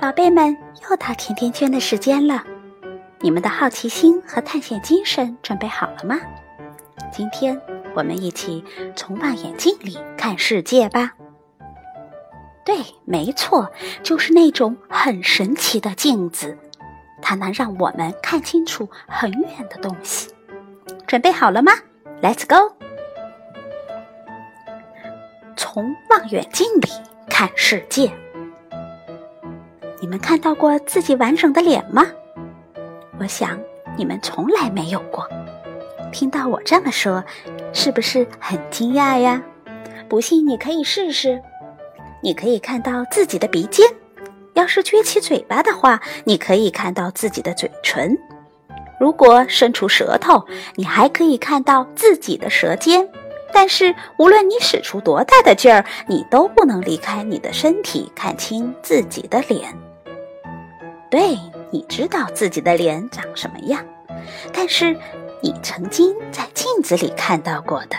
宝贝们，又到甜甜圈的时间了，你们的好奇心和探险精神准备好了吗？今天我们一起从望远镜里看世界吧。对，没错，就是那种很神奇的镜子，它能让我们看清楚很远的东西。准备好了吗？Let's go！从望远镜里看世界。你们看到过自己完整的脸吗？我想你们从来没有过。听到我这么说，是不是很惊讶呀？不信你可以试试。你可以看到自己的鼻尖，要是撅起嘴巴的话，你可以看到自己的嘴唇。如果伸出舌头，你还可以看到自己的舌尖。但是无论你使出多大的劲儿，你都不能离开你的身体，看清自己的脸。对，你知道自己的脸长什么样，但是你曾经在镜子里看到过的，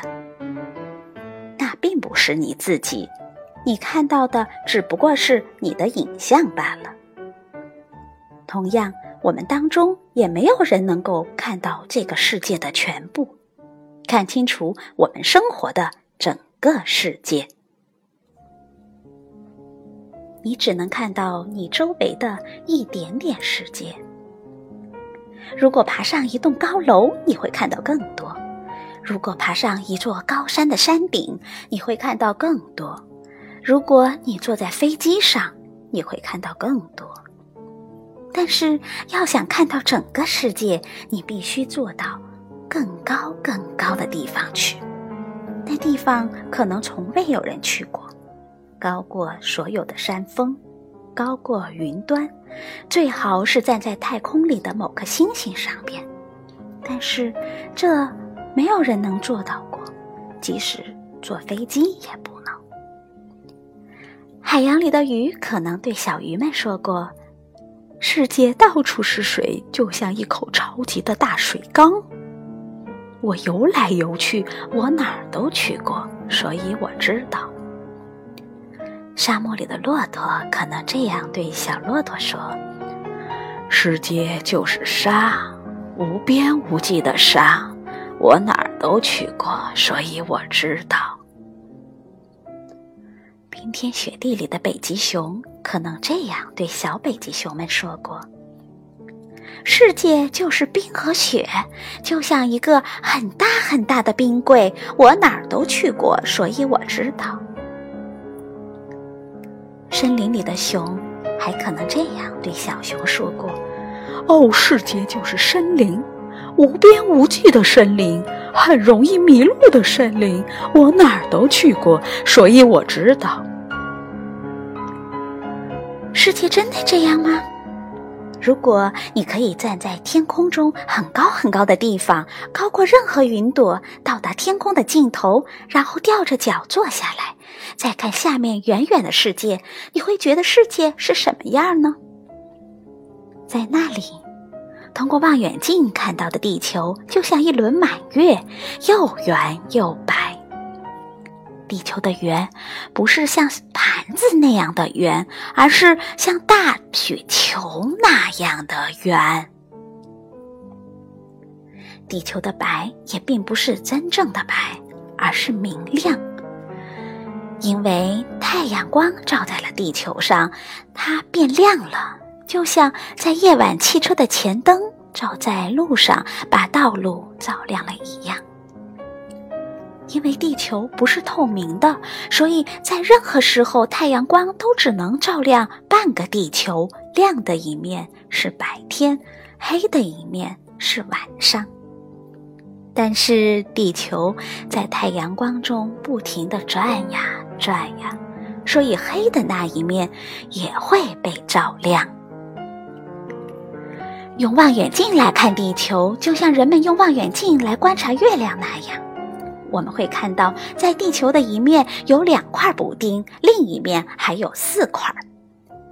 那并不是你自己，你看到的只不过是你的影像罢了。同样，我们当中也没有人能够看到这个世界的全部，看清楚我们生活的整个世界。你只能看到你周围的一点点世界。如果爬上一栋高楼，你会看到更多；如果爬上一座高山的山顶，你会看到更多；如果你坐在飞机上，你会看到更多。但是，要想看到整个世界，你必须坐到更高更高的地方去。那地方可能从未有人去过。高过所有的山峰，高过云端，最好是站在太空里的某颗星星上边。但是，这没有人能做到过，即使坐飞机也不能。海洋里的鱼可能对小鱼们说过：“世界到处是水，就像一口超级的大水缸。我游来游去，我哪儿都去过，所以我知道。”沙漠里的骆驼可能这样对小骆驼说：“世界就是沙，无边无际的沙，我哪儿都去过，所以我知道。”冰天雪地里的北极熊可能这样对小北极熊们说过：“世界就是冰和雪，就像一个很大很大的冰柜，我哪儿都去过，所以我知道。”森林里的熊还可能这样对小熊说过：“哦，世界就是森林，无边无际的森林，很容易迷路的森林。我哪儿都去过，所以我知道。世界真的这样吗？如果你可以站在天空中很高很高的地方，高过任何云朵，到达天空的尽头，然后吊着脚坐下来。”再看下面远远的世界，你会觉得世界是什么样呢？在那里，通过望远镜看到的地球就像一轮满月，又圆又白。地球的圆不是像盘子那样的圆，而是像大雪球那样的圆。地球的白也并不是真正的白，而是明亮。因为太阳光照在了地球上，它变亮了，就像在夜晚汽车的前灯照在路上，把道路照亮了一样。因为地球不是透明的，所以在任何时候，太阳光都只能照亮半个地球，亮的一面是白天，黑的一面是晚上。但是地球在太阳光中不停地转呀转呀，所以黑的那一面也会被照亮。用望远镜来看地球，就像人们用望远镜来观察月亮那样，我们会看到，在地球的一面有两块补丁，另一面还有四块。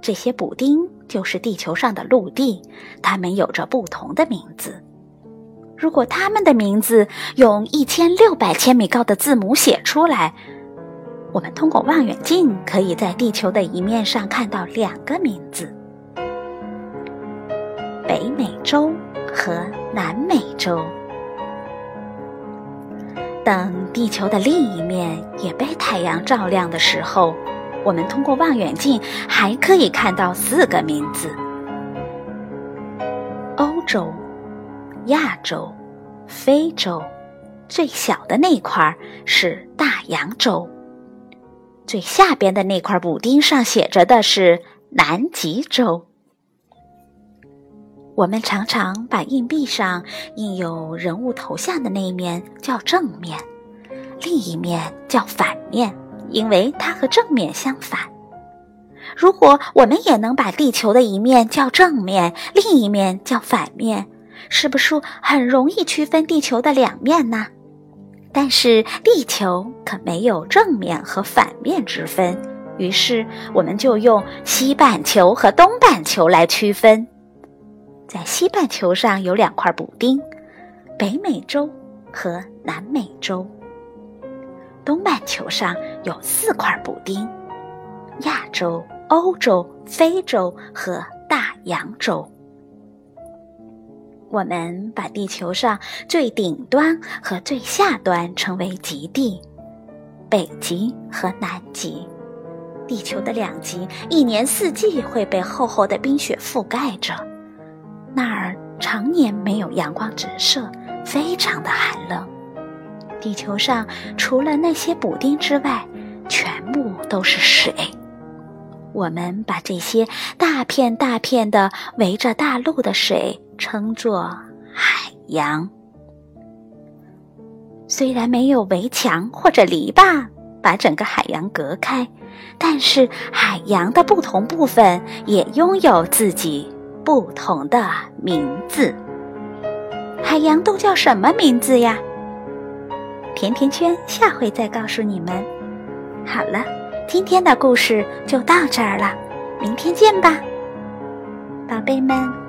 这些补丁就是地球上的陆地，它们有着不同的名字。如果它们的名字用一千六百千米高的字母写出来，我们通过望远镜可以在地球的一面上看到两个名字，北美洲和南美洲。等地球的另一面也被太阳照亮的时候，我们通过望远镜还可以看到四个名字：欧洲、亚洲、非洲。最小的那块是大洋洲，最下边的那块补丁上写着的是南极洲。我们常常把硬币上印有人物头像的那一面叫正面，另一面叫反面，因为它和正面相反。如果我们也能把地球的一面叫正面，另一面叫反面，是不是很容易区分地球的两面呢？但是地球可没有正面和反面之分，于是我们就用西半球和东半球来区分。在西半球上有两块补丁，北美洲和南美洲；东半球上有四块补丁，亚洲、欧洲、非洲和大洋洲。我们把地球上最顶端和最下端称为极地，北极和南极。地球的两极一年四季会被厚厚的冰雪覆盖着，那儿常年没有阳光直射，非常的寒冷。地球上除了那些补丁之外，全部都是水。我们把这些大片大片的围着大陆的水。称作海洋。虽然没有围墙或者篱笆把整个海洋隔开，但是海洋的不同部分也拥有自己不同的名字。海洋都叫什么名字呀？甜甜圈下回再告诉你们。好了，今天的故事就到这儿了，明天见吧，宝贝们。